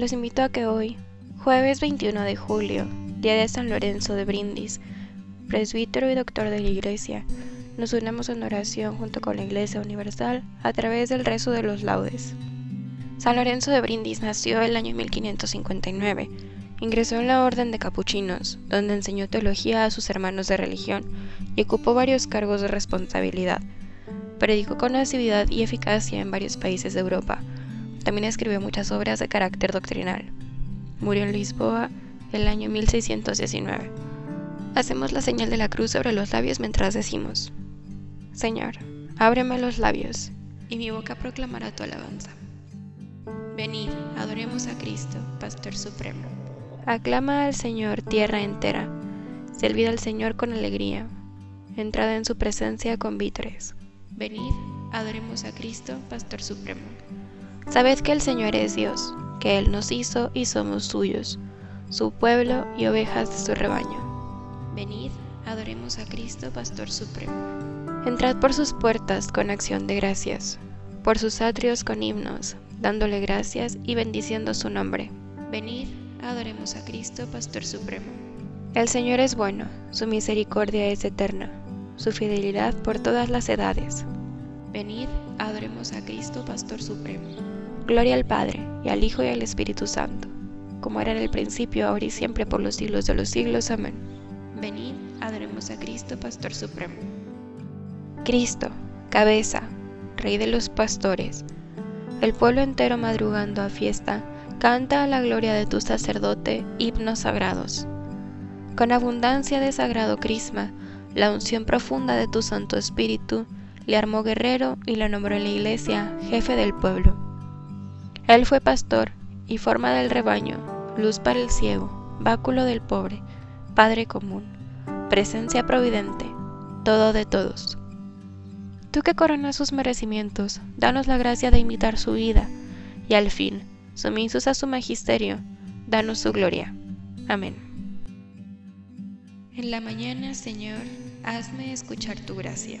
Los invito a que hoy, jueves 21 de julio, día de San Lorenzo de Brindis, presbítero y doctor de la Iglesia, nos unamos en oración junto con la Iglesia Universal a través del rezo de los laudes. San Lorenzo de Brindis nació el año 1559. Ingresó en la Orden de Capuchinos, donde enseñó teología a sus hermanos de religión y ocupó varios cargos de responsabilidad. Predicó con asiduidad y eficacia en varios países de Europa, también escribió muchas obras de carácter doctrinal. Murió en Lisboa el año 1619. Hacemos la señal de la cruz sobre los labios mientras decimos, Señor, ábreme los labios, y mi boca proclamará tu alabanza. Venid, adoremos a Cristo, Pastor Supremo. Aclama al Señor tierra entera, servid al Señor con alegría, entrada en su presencia con vítores. Venid, adoremos a Cristo, Pastor Supremo. Sabed que el Señor es Dios, que Él nos hizo y somos suyos, su pueblo y ovejas de su rebaño. Venid, adoremos a Cristo, Pastor Supremo. Entrad por sus puertas con acción de gracias, por sus atrios con himnos, dándole gracias y bendiciendo su nombre. Venid, adoremos a Cristo, Pastor Supremo. El Señor es bueno, su misericordia es eterna, su fidelidad por todas las edades. Venid, adoremos a Cristo, Pastor Supremo. Gloria al Padre, y al Hijo y al Espíritu Santo, como era en el principio, ahora y siempre, por los siglos de los siglos. Amén. Venid, adoremos a Cristo, Pastor Supremo. Cristo, cabeza, Rey de los pastores, el pueblo entero madrugando a fiesta, canta a la gloria de tu sacerdote himnos sagrados. Con abundancia de sagrado crisma, la unción profunda de tu Santo Espíritu, le armó guerrero y le nombró en la iglesia jefe del pueblo. Él fue pastor y forma del rebaño, luz para el ciego, báculo del pobre, Padre común, presencia providente, todo de todos. Tú que coronas sus merecimientos, danos la gracia de imitar su vida, y al fin, sumisos a su magisterio, danos su gloria. Amén. En la mañana, Señor, hazme escuchar tu gracia.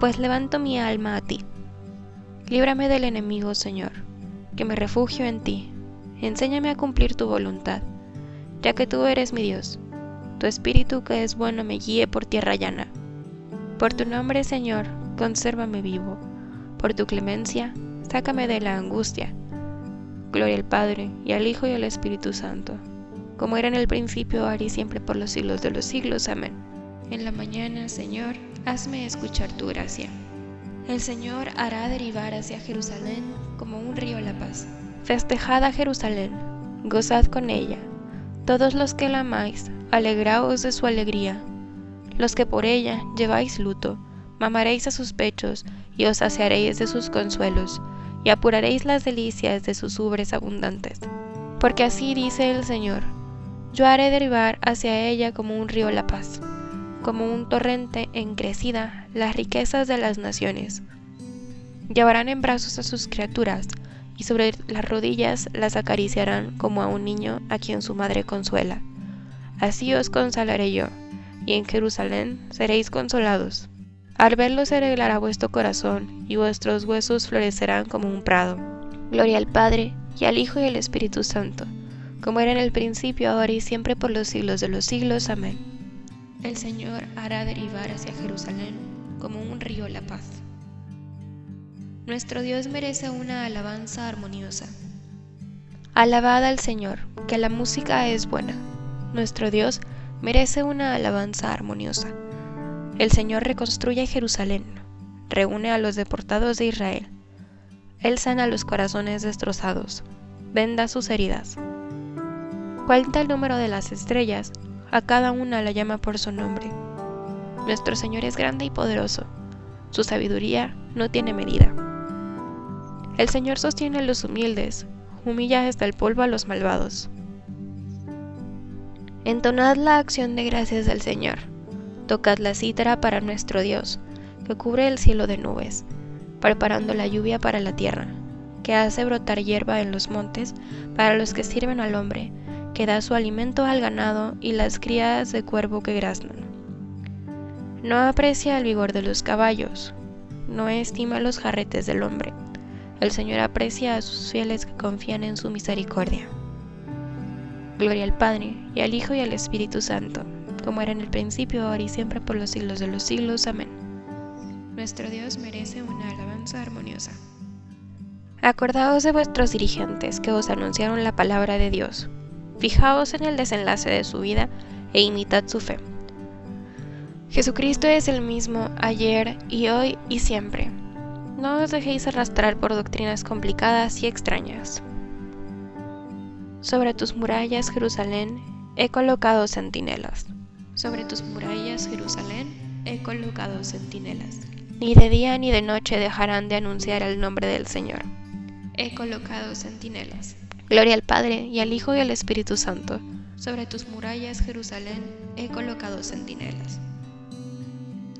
pues levanto mi alma a ti. Líbrame del enemigo, Señor que me refugio en ti. Enséñame a cumplir tu voluntad. ya que tú eres mi Dios. Tu espíritu que es bueno me guíe por tierra llana. Por tu nombre, Señor, consérvame vivo. Por tu clemencia, sácame de la angustia. Gloria al Padre, y al Hijo y al Espíritu Santo, como era en el principio, ahora y siempre por los siglos de los siglos. Amén. En la mañana, Señor, hazme escuchar tu gracia. El Señor hará derivar hacia Jerusalén como un río la paz. Festejad a Jerusalén, gozad con ella. Todos los que la amáis, alegraos de su alegría. Los que por ella lleváis luto, mamaréis a sus pechos y os saciaréis de sus consuelos, y apuraréis las delicias de sus ubres abundantes. Porque así dice el Señor, yo haré derivar hacia ella como un río la paz, como un torrente en crecida las riquezas de las naciones. Llevarán en brazos a sus criaturas, y sobre las rodillas las acariciarán como a un niño a quien su madre consuela. Así os consolaré yo, y en Jerusalén seréis consolados. Al verlo se arreglará vuestro corazón, y vuestros huesos florecerán como un prado. Gloria al Padre, y al Hijo y al Espíritu Santo, como era en el principio, ahora y siempre por los siglos de los siglos. Amén. El Señor hará derivar hacia Jerusalén como un río la paz. Nuestro Dios merece una alabanza armoniosa. Alabad al Señor, que la música es buena. Nuestro Dios merece una alabanza armoniosa. El Señor reconstruye Jerusalén, reúne a los deportados de Israel. Él sana los corazones destrozados, venda sus heridas. Cuenta el número de las estrellas, a cada una la llama por su nombre. Nuestro Señor es grande y poderoso, su sabiduría no tiene medida. El Señor sostiene a los humildes, humilla hasta el polvo a los malvados. Entonad la acción de gracias del Señor Tocad la cítara para nuestro Dios, que cubre el cielo de nubes, preparando la lluvia para la tierra, que hace brotar hierba en los montes para los que sirven al hombre, que da su alimento al ganado y las crías de cuervo que graznan. No aprecia el vigor de los caballos, no estima los jarretes del hombre. El Señor aprecia a sus fieles que confían en su misericordia. Gloria al Padre, y al Hijo y al Espíritu Santo como era en el principio, ahora y siempre, por los siglos de los siglos. Amén. Nuestro Dios merece una alabanza armoniosa. Acordaos de vuestros dirigentes que os anunciaron la palabra de Dios. Fijaos en el desenlace de su vida e imitad su fe. Jesucristo es el mismo ayer y hoy y siempre. No os dejéis arrastrar por doctrinas complicadas y extrañas. Sobre tus murallas, Jerusalén, he colocado centinelas. Sobre tus murallas, Jerusalén, he colocado centinelas. Ni de día ni de noche dejarán de anunciar el nombre del Señor. He colocado centinelas. Gloria al Padre, y al Hijo y al Espíritu Santo. Sobre tus murallas, Jerusalén, he colocado centinelas.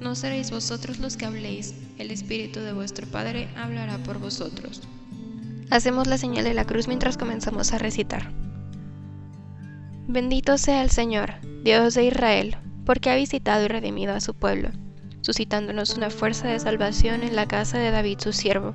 No seréis vosotros los que habléis, el Espíritu de vuestro Padre hablará por vosotros. Hacemos la señal de la cruz mientras comenzamos a recitar. Bendito sea el Señor, Dios de Israel, porque ha visitado y redimido a su pueblo, suscitándonos una fuerza de salvación en la casa de David su siervo,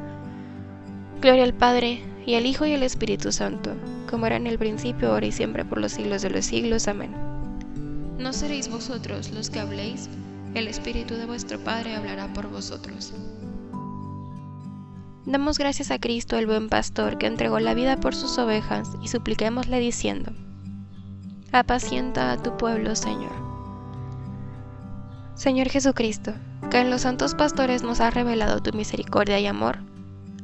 Gloria al Padre, y al Hijo y al Espíritu Santo, como era en el principio, ahora y siempre, por los siglos de los siglos. Amén. No seréis vosotros los que habléis, el Espíritu de vuestro Padre hablará por vosotros. Damos gracias a Cristo, el buen pastor, que entregó la vida por sus ovejas, y supliquémosle diciendo, Apacienta a tu pueblo, Señor. Señor Jesucristo, que en los santos pastores nos has revelado tu misericordia y amor,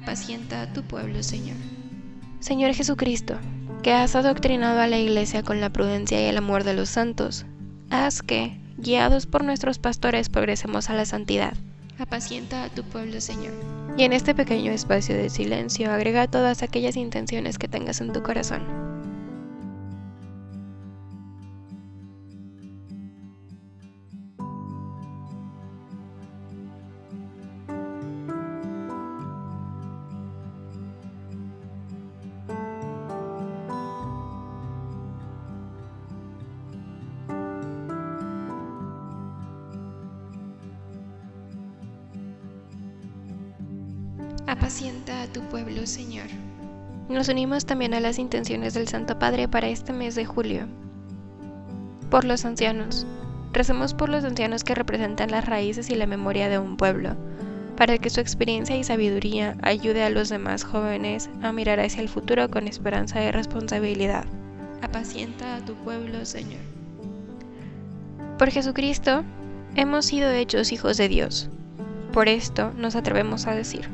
Apacienta a tu pueblo, Señor. Señor Jesucristo, que has adoctrinado a la iglesia con la prudencia y el amor de los santos, haz que, guiados por nuestros pastores, progresemos a la santidad. Apacienta a tu pueblo, Señor. Y en este pequeño espacio de silencio agrega todas aquellas intenciones que tengas en tu corazón. Apacienta a tu pueblo, Señor. Nos unimos también a las intenciones del Santo Padre para este mes de julio. Por los ancianos. Recemos por los ancianos que representan las raíces y la memoria de un pueblo, para que su experiencia y sabiduría ayude a los demás jóvenes a mirar hacia el futuro con esperanza y responsabilidad. Apacienta a tu pueblo, Señor. Por Jesucristo, hemos sido hechos hijos de Dios. Por esto nos atrevemos a decir,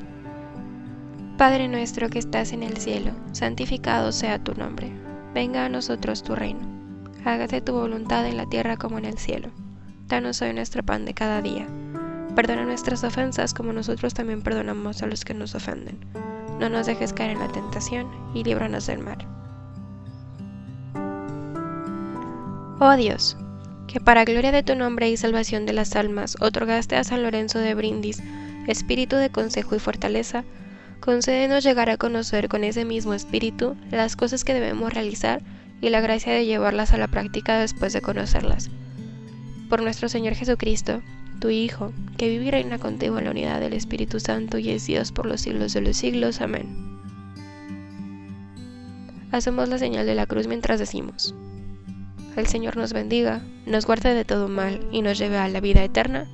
Padre nuestro que estás en el cielo, santificado sea tu nombre. Venga a nosotros tu reino. Hágase tu voluntad en la tierra como en el cielo. Danos hoy nuestro pan de cada día. Perdona nuestras ofensas como nosotros también perdonamos a los que nos ofenden. No nos dejes caer en la tentación y líbranos del mal. Oh Dios, que para gloria de tu nombre y salvación de las almas otorgaste a San Lorenzo de Brindis espíritu de consejo y fortaleza, Concédenos llegar a conocer con ese mismo espíritu las cosas que debemos realizar y la gracia de llevarlas a la práctica después de conocerlas. Por nuestro Señor Jesucristo, tu Hijo, que vive y reina contigo en la unidad del Espíritu Santo y es Dios por los siglos de los siglos. Amén. Hacemos la señal de la cruz mientras decimos, El Señor nos bendiga, nos guarde de todo mal y nos lleve a la vida eterna.